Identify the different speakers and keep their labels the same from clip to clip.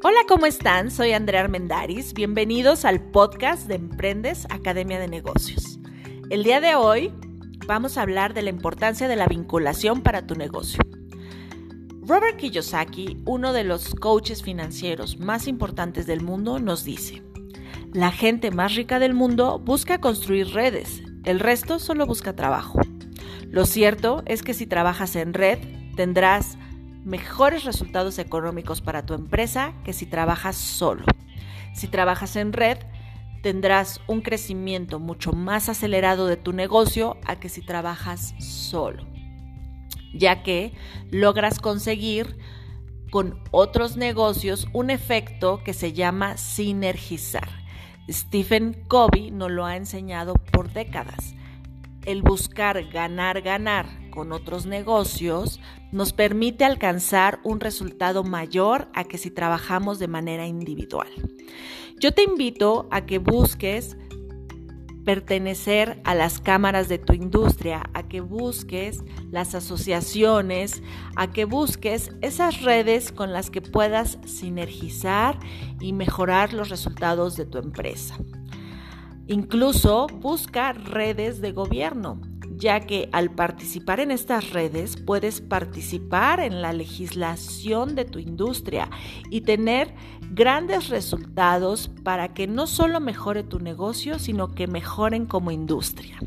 Speaker 1: Hola, ¿cómo están? Soy Andrea Armendaris. Bienvenidos al podcast de Emprendes Academia de Negocios. El día de hoy vamos a hablar de la importancia de la vinculación para tu negocio. Robert Kiyosaki, uno de los coaches financieros más importantes del mundo, nos dice, la gente más rica del mundo busca construir redes, el resto solo busca trabajo. Lo cierto es que si trabajas en red, tendrás mejores resultados económicos para tu empresa que si trabajas solo. Si trabajas en red, tendrás un crecimiento mucho más acelerado de tu negocio a que si trabajas solo, ya que logras conseguir con otros negocios un efecto que se llama sinergizar. Stephen Covey nos lo ha enseñado por décadas. El buscar ganar, ganar con otros negocios nos permite alcanzar un resultado mayor a que si trabajamos de manera individual. Yo te invito a que busques pertenecer a las cámaras de tu industria, a que busques las asociaciones, a que busques esas redes con las que puedas sinergizar y mejorar los resultados de tu empresa. Incluso busca redes de gobierno ya que al participar en estas redes puedes participar en la legislación de tu industria y tener grandes resultados para que no solo mejore tu negocio, sino que mejoren como industria.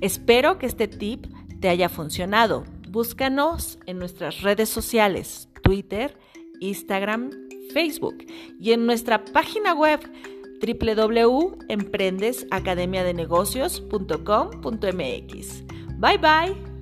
Speaker 1: Espero que este tip te haya funcionado. Búscanos en nuestras redes sociales, Twitter, Instagram, Facebook y en nuestra página web www.emprendesacademiadenegocios.com.mx. Bye bye.